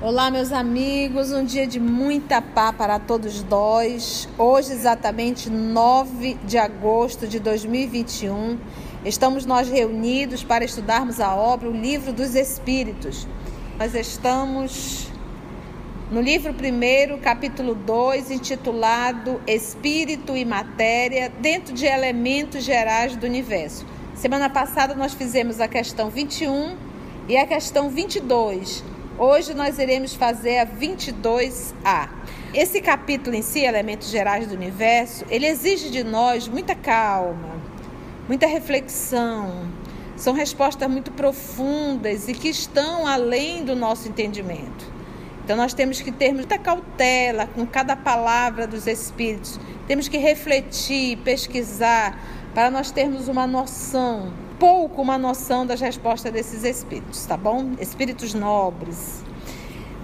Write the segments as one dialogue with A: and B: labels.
A: Olá, meus amigos, um dia de muita paz para todos nós. Hoje, exatamente 9 de agosto de 2021, estamos nós reunidos para estudarmos a obra O Livro dos Espíritos. Nós estamos no livro 1, capítulo 2, intitulado Espírito e Matéria, dentro de elementos gerais do universo. Semana passada nós fizemos a questão 21 e a questão 22 Hoje nós iremos fazer a 22A. Esse capítulo em si, Elementos Gerais do Universo, ele exige de nós muita calma, muita reflexão. São respostas muito profundas e que estão além do nosso entendimento. Então nós temos que ter muita cautela com cada palavra dos Espíritos. Temos que refletir, pesquisar, para nós termos uma noção pouco uma noção das respostas desses espíritos, tá bom? Espíritos nobres.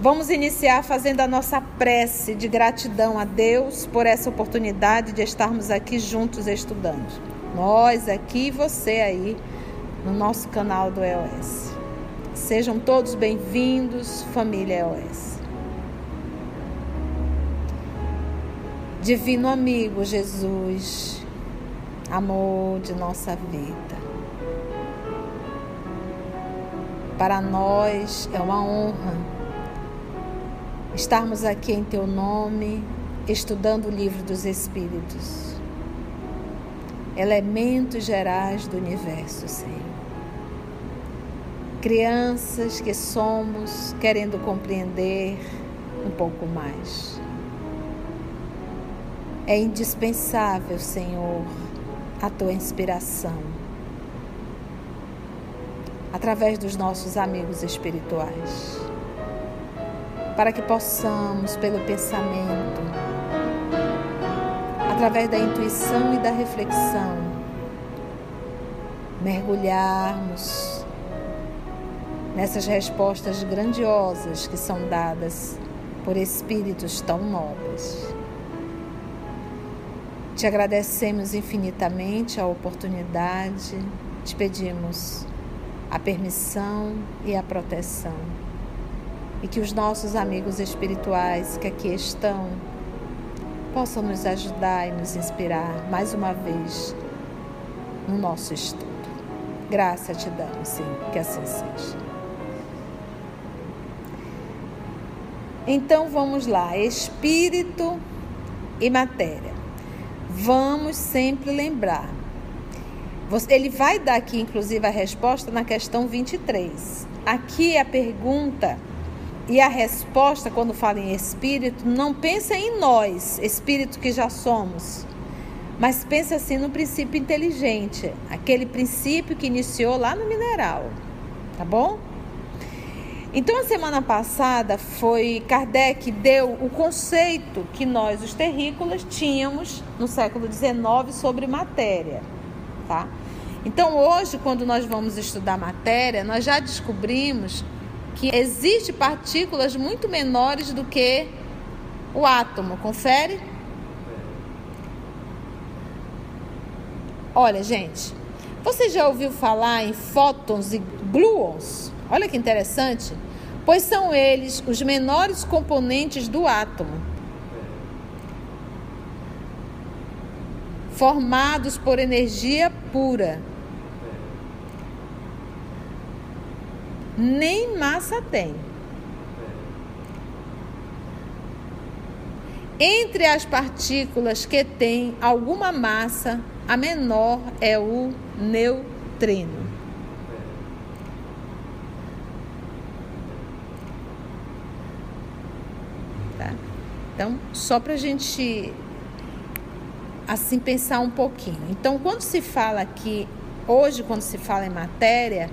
A: Vamos iniciar fazendo a nossa prece de gratidão a Deus por essa oportunidade de estarmos aqui juntos estudando. Nós aqui e você aí no nosso canal do EOS. Sejam todos bem-vindos, família EOS. Divino amigo Jesus, amor de nossa vida. Para nós é uma honra estarmos aqui em Teu nome, estudando o livro dos Espíritos. Elementos gerais do universo, Senhor. Crianças que somos querendo compreender um pouco mais. É indispensável, Senhor, a tua inspiração através dos nossos amigos espirituais, para que possamos, pelo pensamento, através da intuição e da reflexão, mergulharmos nessas respostas grandiosas que são dadas por espíritos tão nobres. Te agradecemos infinitamente a oportunidade, te pedimos a permissão e a proteção. E que os nossos amigos espirituais que aqui estão possam nos ajudar e nos inspirar mais uma vez no nosso estudo. Graça te damos, sim, que assim seja. Então vamos lá, espírito e matéria. Vamos sempre lembrar ele vai dar aqui, inclusive, a resposta na questão 23. Aqui a pergunta e a resposta, quando fala em espírito, não pensa em nós, espírito que já somos, mas pensa assim no princípio inteligente, aquele princípio que iniciou lá no mineral, tá bom? Então, a semana passada foi Kardec deu o conceito que nós, os terrícolas, tínhamos no século XIX sobre matéria tá? Então, hoje, quando nós vamos estudar matéria, nós já descobrimos que existem partículas muito menores do que o átomo. Confere? Olha, gente, você já ouviu falar em fótons e gluons? Olha que interessante. Pois são eles os menores componentes do átomo. formados por energia pura. Nem massa tem. Entre as partículas que têm alguma massa, a menor é o neutrino. Então, só para a gente assim pensar um pouquinho. Então, quando se fala aqui, hoje, quando se fala em matéria,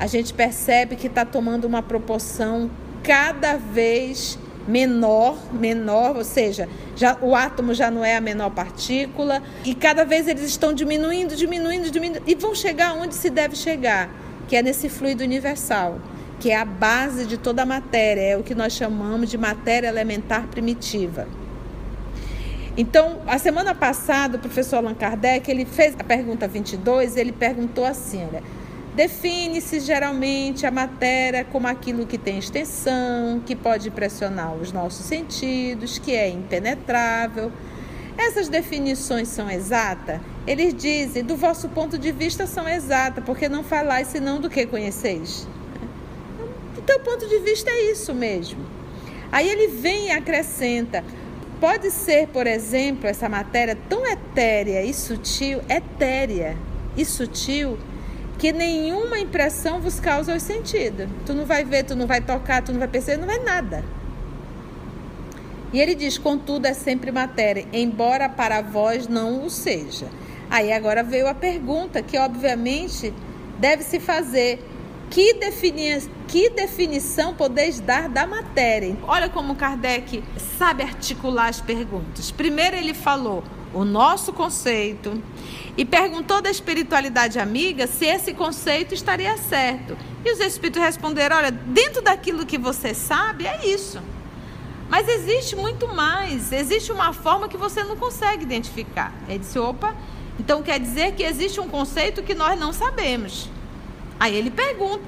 A: a gente percebe que está tomando uma proporção cada vez menor, menor, ou seja, já, o átomo já não é a menor partícula e cada vez eles estão diminuindo, diminuindo, diminuindo e vão chegar onde se deve chegar, que é nesse fluido universal, que é a base de toda a matéria, é o que nós chamamos de matéria elementar primitiva. Então, a semana passada, o professor Allan Kardec, ele fez a pergunta 22, ele perguntou assim, olha, define-se geralmente a matéria como aquilo que tem extensão, que pode pressionar os nossos sentidos, que é impenetrável. Essas definições são exatas? Eles dizem, do vosso ponto de vista, são exatas, porque não falais senão do que conheceis. Teu ponto de vista é isso mesmo. Aí ele vem e acrescenta, Pode ser, por exemplo, essa matéria tão etérea e sutil, etérea e sutil, que nenhuma impressão vos causa os sentidos. Tu não vai ver, tu não vai tocar, tu não vai perceber, não vai nada. E ele diz: contudo, é sempre matéria, embora para vós não o seja. Aí agora veio a pergunta que, obviamente, deve se fazer: que, defini que definição podeis dar da matéria? Olha como Kardec sabe articular as perguntas. Primeiro ele falou o nosso conceito e perguntou da espiritualidade amiga se esse conceito estaria certo. E os espíritos responderam: olha, dentro daquilo que você sabe, é isso. Mas existe muito mais, existe uma forma que você não consegue identificar. Ele disse: opa, então quer dizer que existe um conceito que nós não sabemos. Aí ele pergunta: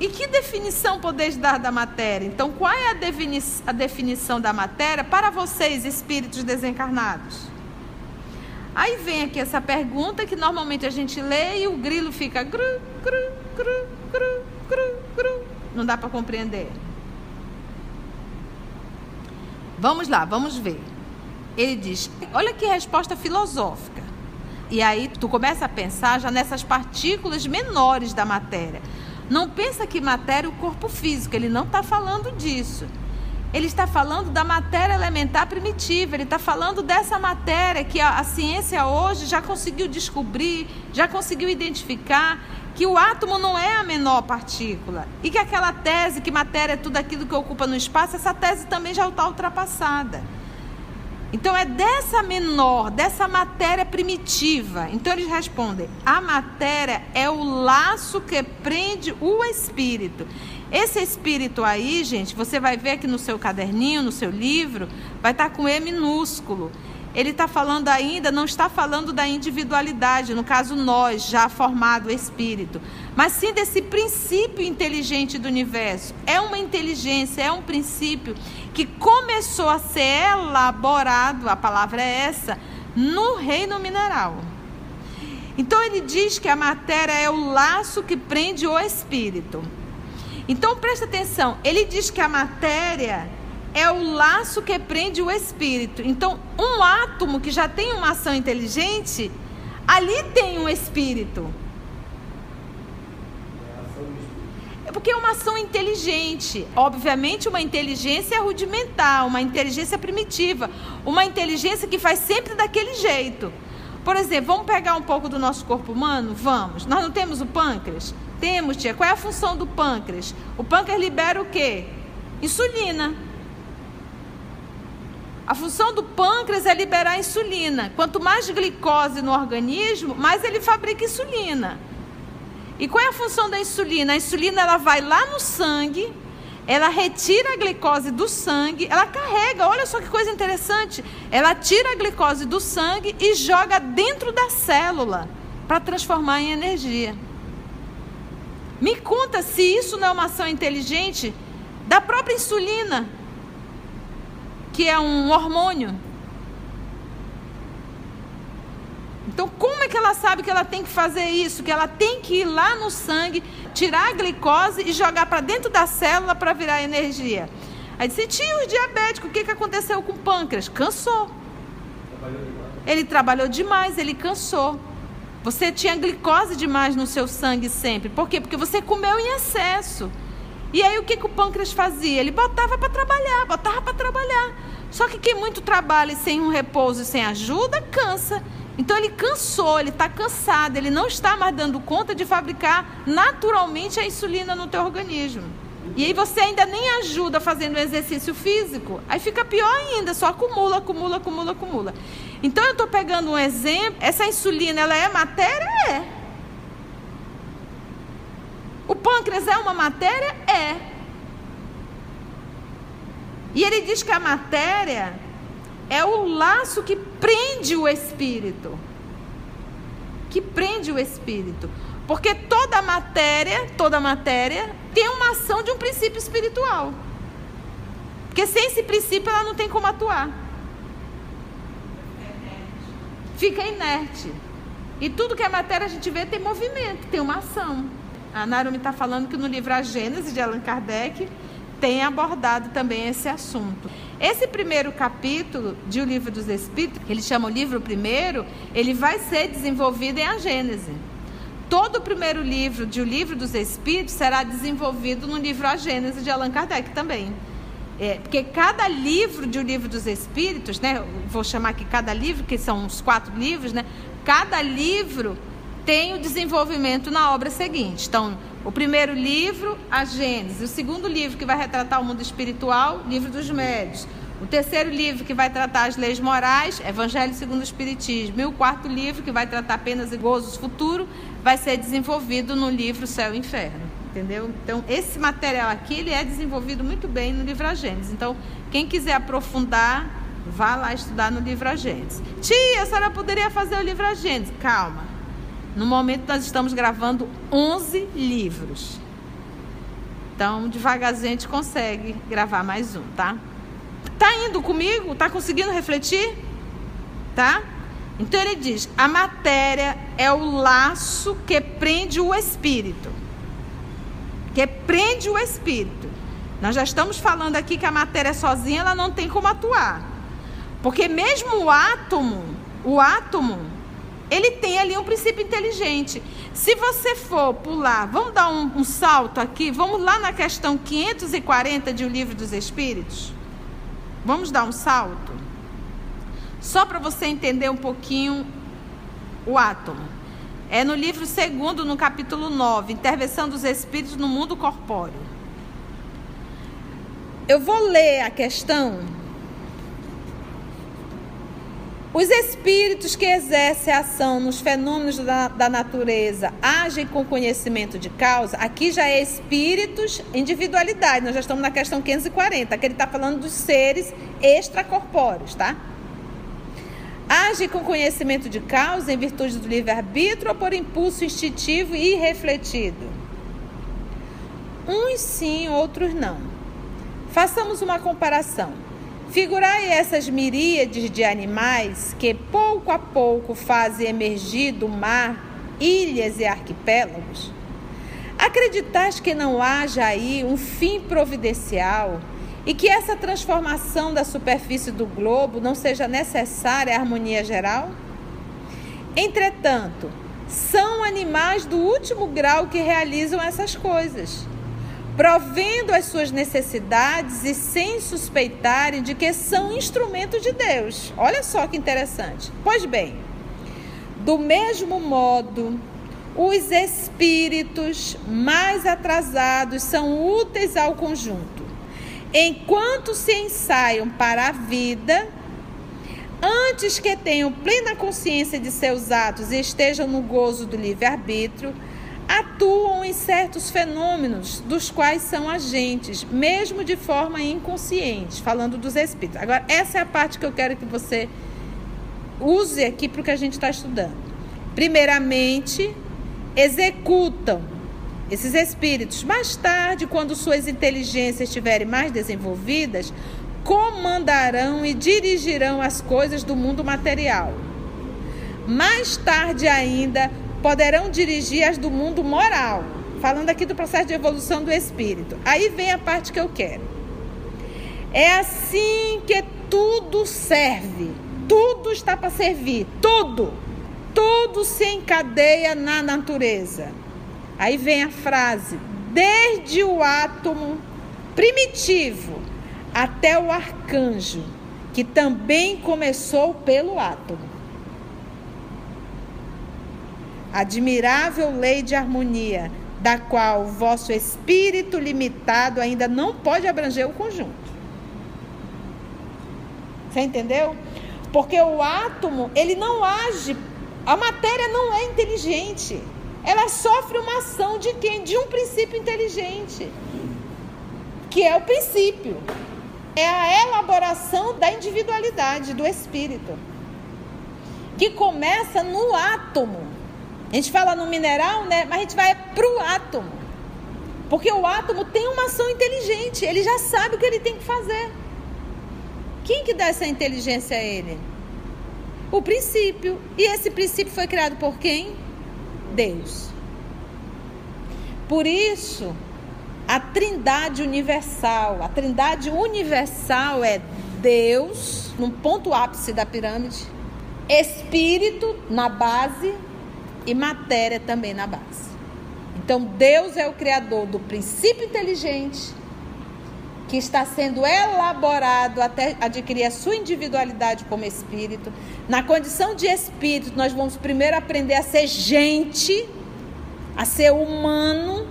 A: e que definição podeis dar da matéria? Então, qual é a, defini a definição da matéria para vocês, espíritos desencarnados? Aí vem aqui essa pergunta que normalmente a gente lê e o grilo fica gru, gru, gru, gru, gru, gru. Não dá para compreender. Vamos lá, vamos ver. Ele diz: olha que resposta filosófica. E aí tu começa a pensar já nessas partículas menores da matéria. Não pensa que matéria é o corpo físico, ele não está falando disso. Ele está falando da matéria elementar primitiva, ele está falando dessa matéria que a, a ciência hoje já conseguiu descobrir, já conseguiu identificar que o átomo não é a menor partícula e que aquela tese que matéria é tudo aquilo que ocupa no espaço, essa tese também já está ultrapassada. Então é dessa menor, dessa matéria primitiva. Então eles respondem: a matéria é o laço que prende o espírito. Esse espírito aí, gente, você vai ver aqui no seu caderninho, no seu livro, vai estar com E minúsculo. Ele está falando ainda, não está falando da individualidade, no caso nós, já formado espírito, mas sim desse princípio inteligente do universo. É uma inteligência, é um princípio que começou a ser elaborado, a palavra é essa, no reino mineral. Então ele diz que a matéria é o laço que prende o espírito. Então presta atenção, ele diz que a matéria é o laço que prende o espírito. Então, um átomo que já tem uma ação inteligente, ali tem um espírito. É porque é uma ação inteligente. Obviamente, uma inteligência rudimentar, uma inteligência primitiva, uma inteligência que faz sempre daquele jeito. Por exemplo, vamos pegar um pouco do nosso corpo humano? Vamos. Nós não temos o pâncreas? Temos, tia. Qual é a função do pâncreas? O pâncreas libera o quê? Insulina. A função do pâncreas é liberar insulina. Quanto mais glicose no organismo, mais ele fabrica insulina. E qual é a função da insulina? A insulina ela vai lá no sangue, ela retira a glicose do sangue, ela carrega, olha só que coisa interessante. Ela tira a glicose do sangue e joga dentro da célula para transformar em energia. Me conta se isso não é uma ação inteligente da própria insulina, que é um hormônio. Então, como é que ela sabe que ela tem que fazer isso? Que ela tem que ir lá no sangue, tirar a glicose e jogar para dentro da célula para virar energia. Aí disse, tio, diabético, o que, que aconteceu com o pâncreas? Cansou. Ele trabalhou demais, ele cansou. Você tinha glicose demais no seu sangue sempre. Por quê? Porque você comeu em excesso. E aí o que, que o pâncreas fazia? Ele botava para trabalhar, botava para trabalhar. Só que quem muito trabalha sem um repouso e sem ajuda, cansa. Então ele cansou, ele está cansado, ele não está mais dando conta de fabricar naturalmente a insulina no teu organismo. E aí você ainda nem ajuda fazendo exercício físico, aí fica pior ainda, só acumula, acumula, acumula, acumula. Então eu estou pegando um exemplo, essa insulina ela é matéria? É. O pâncreas é uma matéria? É. E ele diz que a matéria é o laço que prende o espírito. Que prende o espírito. Porque toda matéria, toda matéria tem uma ação de um princípio espiritual. Porque sem esse princípio ela não tem como atuar. Fica inerte. E tudo que é matéria a gente vê tem movimento, tem uma ação. A Narumi está falando que no livro A Gênese de Allan Kardec tem abordado também esse assunto. Esse primeiro capítulo de O Livro dos Espíritos, que ele chama o livro primeiro, ele vai ser desenvolvido em A Gênese. Todo o primeiro livro de O Livro dos Espíritos será desenvolvido no livro A Gênese de Allan Kardec também. É, porque cada livro de O Livro dos Espíritos, né, vou chamar aqui cada livro, que são os quatro livros, né, cada livro tem o desenvolvimento na obra seguinte. Então, o primeiro livro, a Gênesis. O segundo livro, que vai retratar o mundo espiritual, Livro dos Médios. O terceiro livro, que vai tratar as leis morais, Evangelho segundo o Espiritismo. E o quarto livro, que vai tratar penas e gozos futuro, vai ser desenvolvido no livro Céu e Inferno. Entendeu? Então, esse material aqui, ele é desenvolvido muito bem no livro A Gênesis. Então, quem quiser aprofundar, Vá lá estudar no livro Agentes. Tia, a senhora poderia fazer o livro Agentes. Calma. No momento nós estamos gravando 11 livros. Então, devagarzinho a gente consegue gravar mais um, tá? Tá indo comigo? Tá conseguindo refletir? Tá? Então ele diz: a matéria é o laço que prende o espírito. Que prende o espírito. Nós já estamos falando aqui que a matéria sozinha ela não tem como atuar. Porque mesmo o átomo, o átomo, ele tem ali um princípio inteligente. Se você for pular, vamos dar um, um salto aqui, vamos lá na questão 540 de O Livro dos Espíritos. Vamos dar um salto? Só para você entender um pouquinho o átomo. É no livro segundo, no capítulo 9, Intervenção dos Espíritos no Mundo Corpóreo. Eu vou ler a questão os espíritos que exercem ação nos fenômenos da, da, natureza agem com conhecimento de causa. Aqui já é espíritos, individualidade. Nós já estamos na questão 540, que ele está falando dos seres extracorpóreos, tá? Agem com conhecimento de causa em virtude do livre-arbítrio ou por impulso instintivo e refletido? Uns sim, outros não. Façamos uma comparação. Figurai essas miríades de animais que pouco a pouco fazem emergir do mar ilhas e arquipélagos. Acreditais que não haja aí um fim providencial e que essa transformação da superfície do globo não seja necessária à harmonia geral? Entretanto, são animais do último grau que realizam essas coisas provendo as suas necessidades e sem suspeitarem de que são instrumento de Deus. Olha só que interessante. Pois bem, do mesmo modo, os espíritos mais atrasados são úteis ao conjunto. Enquanto se ensaiam para a vida, antes que tenham plena consciência de seus atos e estejam no gozo do livre-arbítrio, atuam em certos fenômenos dos quais são agentes, mesmo de forma inconsciente, falando dos espíritos. Agora, essa é a parte que eu quero que você use aqui para o que a gente está estudando. Primeiramente, executam esses espíritos. Mais tarde, quando suas inteligências estiverem mais desenvolvidas, comandarão e dirigirão as coisas do mundo material. Mais tarde ainda, poderão dirigir as do mundo moral. Falando aqui do processo de evolução do espírito. Aí vem a parte que eu quero. É assim que tudo serve. Tudo está para servir. Tudo. Tudo se encadeia na natureza. Aí vem a frase: desde o átomo primitivo até o arcanjo, que também começou pelo átomo admirável lei de harmonia, da qual o vosso espírito limitado ainda não pode abranger o conjunto. Você entendeu? Porque o átomo, ele não age, a matéria não é inteligente. ela sofre uma ação de quem? De um princípio inteligente, que é o princípio. É a elaboração da individualidade do espírito, que começa no átomo. A gente fala no mineral, né? Mas a gente vai para o átomo. Porque o átomo tem uma ação inteligente, ele já sabe o que ele tem que fazer. Quem que dá essa inteligência a ele? O princípio. E esse princípio foi criado por quem? Deus. Por isso, a trindade universal, a trindade universal é Deus, no ponto ápice da pirâmide, espírito na base e matéria também na base. Então, Deus é o criador do princípio inteligente, que está sendo elaborado até adquirir a sua individualidade como espírito. Na condição de espírito, nós vamos primeiro aprender a ser gente, a ser humano,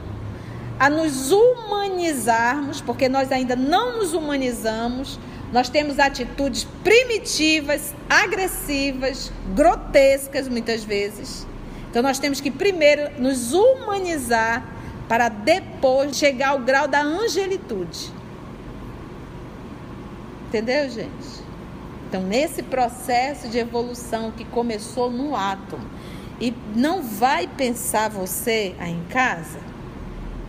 A: a nos humanizarmos, porque nós ainda não nos humanizamos. Nós temos atitudes primitivas, agressivas, grotescas muitas vezes. Então nós temos que primeiro nos humanizar para depois chegar ao grau da angelitude. Entendeu, gente? Então, nesse processo de evolução que começou no átomo, e não vai pensar você aí em casa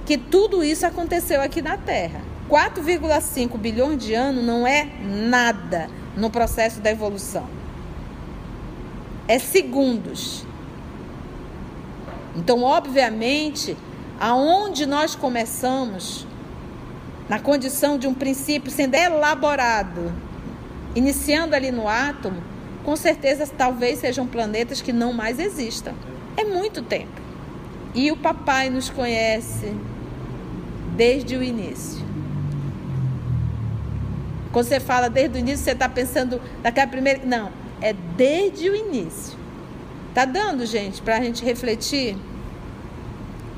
A: que tudo isso aconteceu aqui na Terra. 4,5 bilhões de anos não é nada no processo da evolução. É segundos. Então, obviamente, aonde nós começamos na condição de um princípio sendo elaborado, iniciando ali no átomo, com certeza talvez sejam planetas que não mais existam. É muito tempo. E o papai nos conhece desde o início. Quando você fala desde o início, você está pensando daquela primeira. Não, é desde o início. Tá dando, gente, para a gente refletir?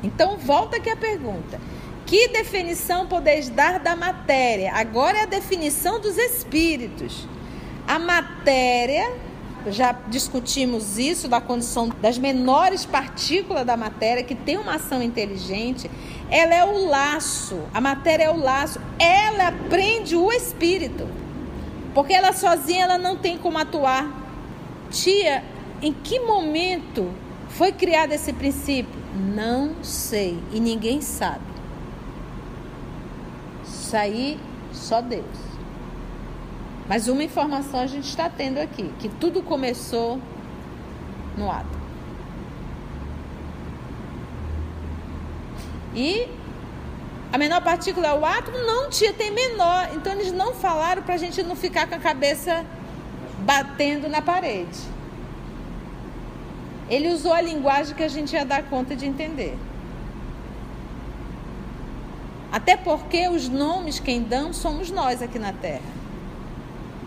A: Então, volta aqui a pergunta. Que definição podeis dar da matéria? Agora é a definição dos espíritos. A matéria, já discutimos isso, da condição das menores partículas da matéria, que tem uma ação inteligente, ela é o laço, a matéria é o laço, ela prende o espírito. Porque ela sozinha ela não tem como atuar. Tia, em que momento foi criado esse princípio? Não sei e ninguém sabe. Isso aí, só Deus. Mas uma informação a gente está tendo aqui: que tudo começou no átomo. E a menor partícula é o átomo? Não, tia, tem menor. Então eles não falaram para a gente não ficar com a cabeça batendo na parede. Ele usou a linguagem que a gente ia dar conta de entender. Até porque os nomes quem dão somos nós aqui na Terra.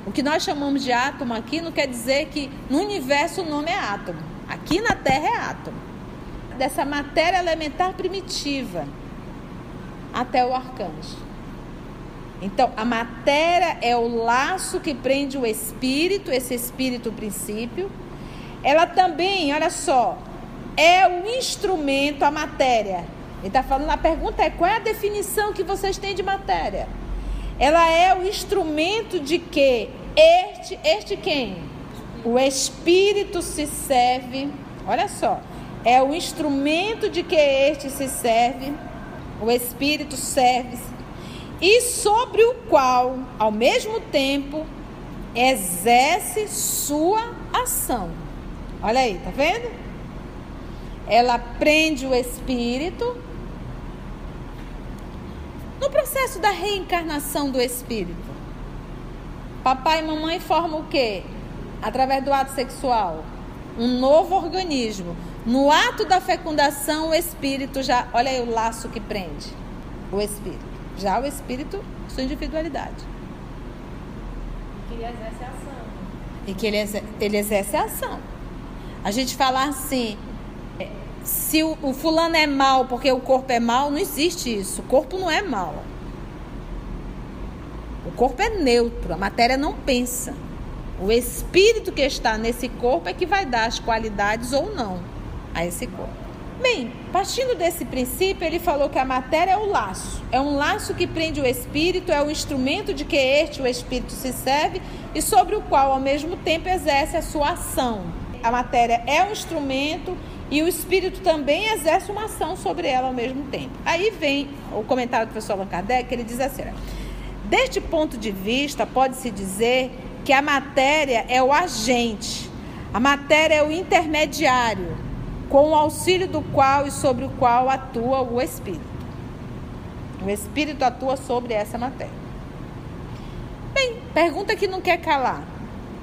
A: O que nós chamamos de átomo aqui não quer dizer que no universo o nome é átomo. Aqui na Terra é átomo. Dessa matéria elementar primitiva até o arcanjo. Então, a matéria é o laço que prende o espírito, esse espírito princípio. Ela também, olha só, é o instrumento, a matéria, ele está falando, a pergunta é qual é a definição que vocês têm de matéria? Ela é o instrumento de que este, este quem? O Espírito se serve, olha só, é o instrumento de que este se serve, o Espírito serve, e sobre o qual, ao mesmo tempo, exerce sua ação. Olha aí, tá vendo? Ela prende o espírito no processo da reencarnação do espírito, papai e mamãe formam o quê? Através do ato sexual, um novo organismo. No ato da fecundação, o espírito já, olha aí o laço que prende o espírito. Já o espírito, sua individualidade.
B: Que ele exerce a ação.
A: E que ele, exerce, ele exerce a ação. A gente falar assim, se o, o fulano é mal porque o corpo é mal, não existe isso. O corpo não é mal. O corpo é neutro, a matéria não pensa. O espírito que está nesse corpo é que vai dar as qualidades ou não a esse corpo. Bem, partindo desse princípio, ele falou que a matéria é o laço. É um laço que prende o espírito, é o instrumento de que este, o espírito, se serve e sobre o qual, ao mesmo tempo, exerce a sua ação. A matéria é um instrumento e o espírito também exerce uma ação sobre ela ao mesmo tempo. Aí vem o comentário do professor Allan Kardec, ele diz assim: deste ponto de vista, pode-se dizer que a matéria é o agente, a matéria é o intermediário, com o auxílio do qual e sobre o qual atua o espírito. O espírito atua sobre essa matéria. Bem, pergunta que não quer calar: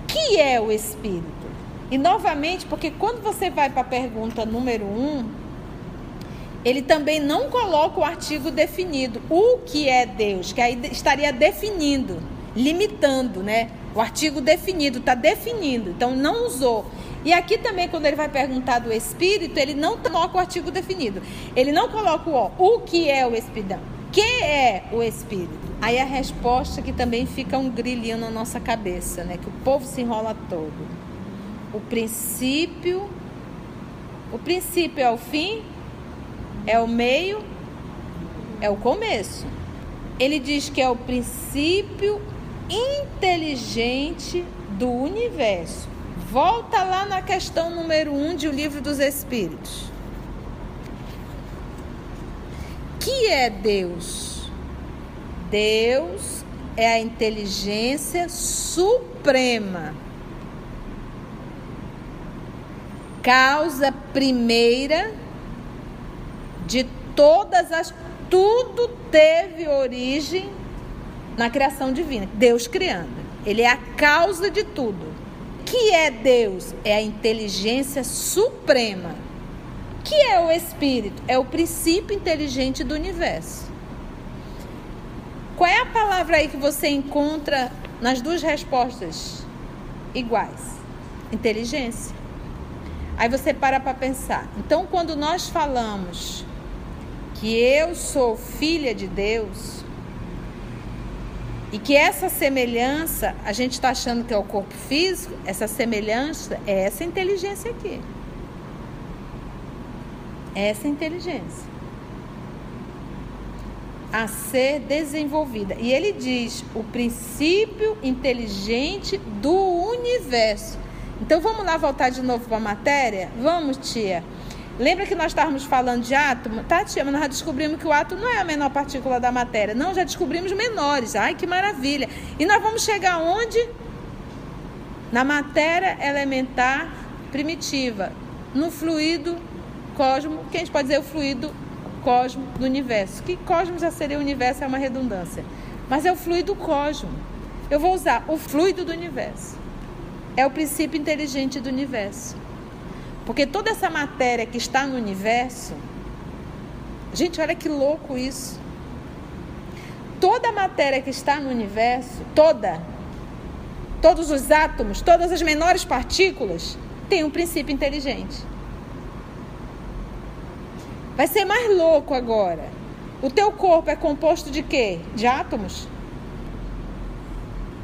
A: que é o espírito? E novamente, porque quando você vai para a pergunta número um, ele também não coloca o artigo definido. O que é Deus? Que aí estaria definindo, limitando, né? O artigo definido, está definindo. Então não usou. E aqui também, quando ele vai perguntar do Espírito, ele não coloca o artigo definido. Ele não coloca o ó. O que é o Espírito? Que é o Espírito? Aí a resposta que também fica um grilhinho na nossa cabeça, né? Que o povo se enrola todo o princípio. O princípio é o fim, é o meio, é o começo. Ele diz que é o princípio inteligente do universo. Volta lá na questão número 1 um de O Livro dos Espíritos. Que é Deus? Deus é a inteligência suprema causa primeira de todas as. Tudo teve origem na criação divina. Deus criando. Ele é a causa de tudo. Que é Deus? É a inteligência suprema. Que é o Espírito? É o princípio inteligente do universo. Qual é a palavra aí que você encontra nas duas respostas iguais? Inteligência. Aí você para para pensar. Então, quando nós falamos que eu sou filha de Deus e que essa semelhança, a gente está achando que é o corpo físico, essa semelhança é essa inteligência aqui. Essa inteligência a ser desenvolvida. E ele diz o princípio inteligente do universo. Então vamos lá voltar de novo para a matéria? Vamos, tia. Lembra que nós estávamos falando de átomo? Tá, tia, mas nós já descobrimos que o átomo não é a menor partícula da matéria. Não, já descobrimos menores. Ai, que maravilha. E nós vamos chegar onde? Na matéria elementar primitiva. No fluido cosmo, que a gente pode dizer o fluido cosmo do universo. Que cosmo já seria o universo, é uma redundância. Mas é o fluido cosmo. Eu vou usar o fluido do universo é o princípio inteligente do universo. Porque toda essa matéria que está no universo, gente, olha que louco isso. Toda a matéria que está no universo, toda, todos os átomos, todas as menores partículas, tem um princípio inteligente. Vai ser mais louco agora. O teu corpo é composto de quê? De átomos?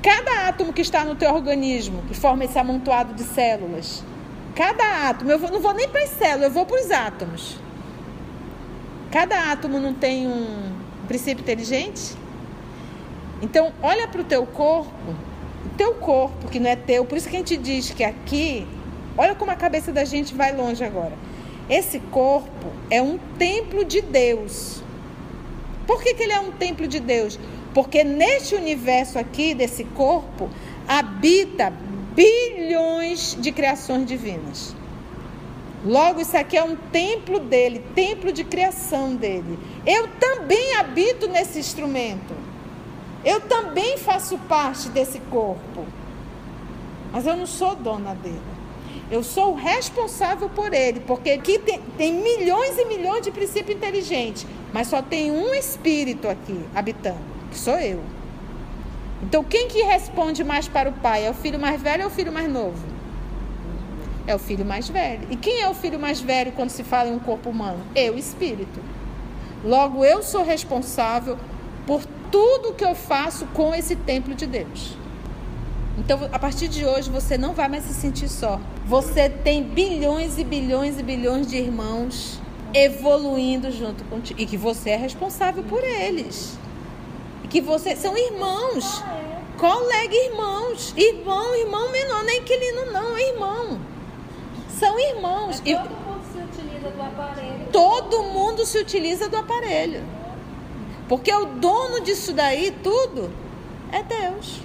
A: Cada átomo que está no teu organismo, que forma esse amontoado de células, cada átomo, eu não vou nem para as células, eu vou para os átomos. Cada átomo não tem um princípio inteligente? Então, olha para o teu corpo, o teu corpo, que não é teu, por isso que a gente diz que aqui, olha como a cabeça da gente vai longe agora. Esse corpo é um templo de Deus. Por que, que ele é um templo de Deus? Porque neste universo aqui, desse corpo, habita bilhões de criações divinas. Logo, isso aqui é um templo dele, templo de criação dele. Eu também habito nesse instrumento. Eu também faço parte desse corpo. Mas eu não sou dona dele. Eu sou responsável por ele, porque aqui tem, tem milhões e milhões de princípios inteligentes, mas só tem um espírito aqui habitando sou eu. Então, quem que responde mais para o pai? É o filho mais velho ou o filho mais novo? É o filho mais velho. E quem é o filho mais velho quando se fala em um corpo humano? Eu, espírito. Logo, eu sou responsável por tudo que eu faço com esse templo de Deus. Então, a partir de hoje, você não vai mais se sentir só. Você tem bilhões e bilhões e bilhões de irmãos evoluindo junto contigo. E que você é responsável por eles. Que você são irmãos. Colega irmãos. Irmão, irmão menor, nem inquilino não, é irmão. São irmãos.
B: Mas todo mundo se utiliza do aparelho.
A: Todo mundo se utiliza do aparelho. Porque o dono disso daí tudo é Deus.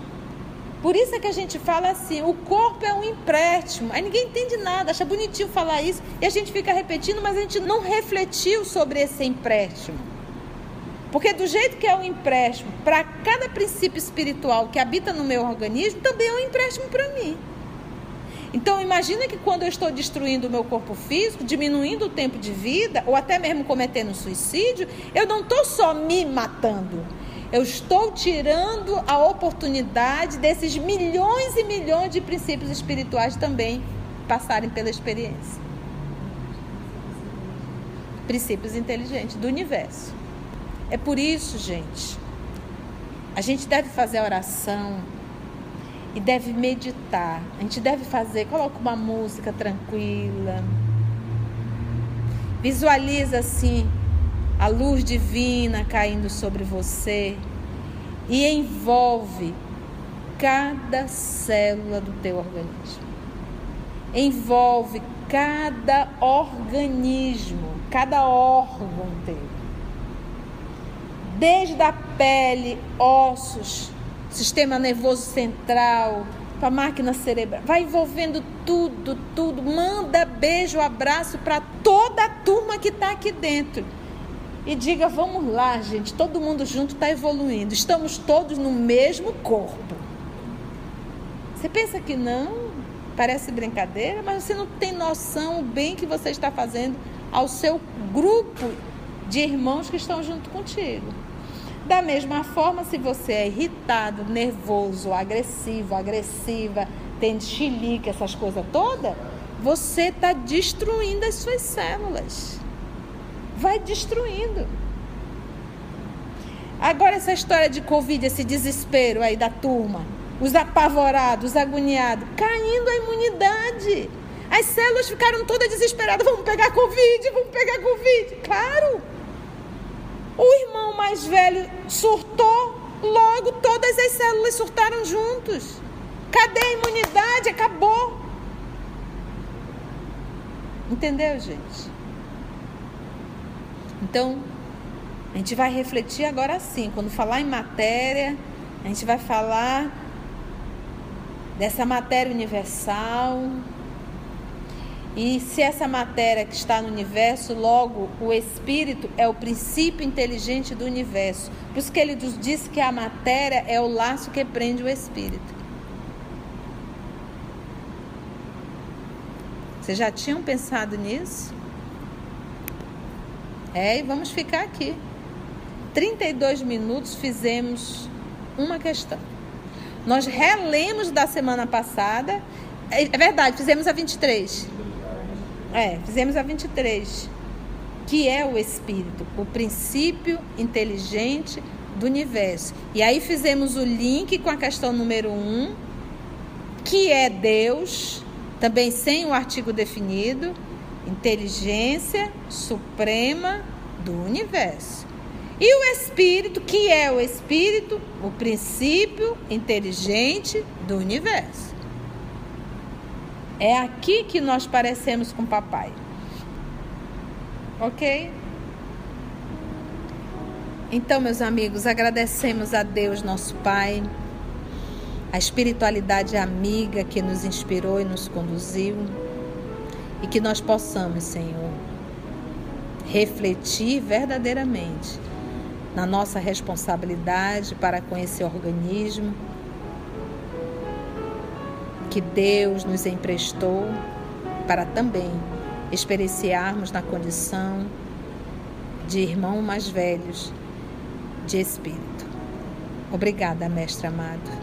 A: Por isso é que a gente fala assim, o corpo é um empréstimo. Aí ninguém entende nada, acha bonitinho falar isso e a gente fica repetindo, mas a gente não refletiu sobre esse empréstimo. Porque do jeito que é um empréstimo para cada princípio espiritual que habita no meu organismo, também é um empréstimo para mim. Então imagina que quando eu estou destruindo o meu corpo físico, diminuindo o tempo de vida, ou até mesmo cometendo suicídio, eu não estou só me matando. Eu estou tirando a oportunidade desses milhões e milhões de princípios espirituais também passarem pela experiência. Princípios inteligentes do universo. É por isso, gente, a gente deve fazer oração e deve meditar. A gente deve fazer, coloca uma música tranquila. Visualiza assim a luz divina caindo sobre você e envolve cada célula do teu organismo. Envolve cada organismo, cada órgão teu. Desde a pele, ossos, sistema nervoso central, para a máquina cerebral. Vai envolvendo tudo, tudo. Manda beijo, abraço para toda a turma que está aqui dentro e diga: vamos lá, gente, todo mundo junto está evoluindo, estamos todos no mesmo corpo. Você pensa que não? Parece brincadeira, mas você não tem noção o bem que você está fazendo ao seu grupo de irmãos que estão junto contigo. Da mesma forma, se você é irritado, nervoso, agressivo, agressiva, tem xilique, essas coisas todas, você está destruindo as suas células vai destruindo. Agora essa história de Covid, esse desespero aí da turma, os apavorados, os agoniados, caindo a imunidade. As células ficaram todas desesperadas, vamos pegar Covid, vamos pegar Covid. Claro. O irmão mais velho surtou, logo todas as células surtaram juntos. Cadê a imunidade? Acabou. Entendeu, gente? Então, a gente vai refletir agora sim. Quando falar em matéria, a gente vai falar dessa matéria universal. E se essa matéria que está no universo, logo o espírito é o princípio inteligente do universo. Por isso que ele nos disse que a matéria é o laço que prende o espírito. Vocês já tinham pensado nisso? É, e vamos ficar aqui. 32 minutos fizemos uma questão. Nós relemos da semana passada. É, é verdade, fizemos a 23. É, fizemos a 23. Que é o espírito, o princípio inteligente do universo. E aí fizemos o link com a questão número 1, que é Deus, também sem o artigo definido inteligência suprema do universo. E o espírito, que é o espírito, o princípio inteligente do universo. É aqui que nós parecemos com papai. Ok? Então, meus amigos, agradecemos a Deus, nosso Pai, a espiritualidade amiga que nos inspirou e nos conduziu e que nós possamos, Senhor, refletir verdadeiramente na nossa responsabilidade para com esse organismo que Deus nos emprestou para também experienciarmos na condição de irmãos mais velhos de espírito. Obrigada, mestre amado.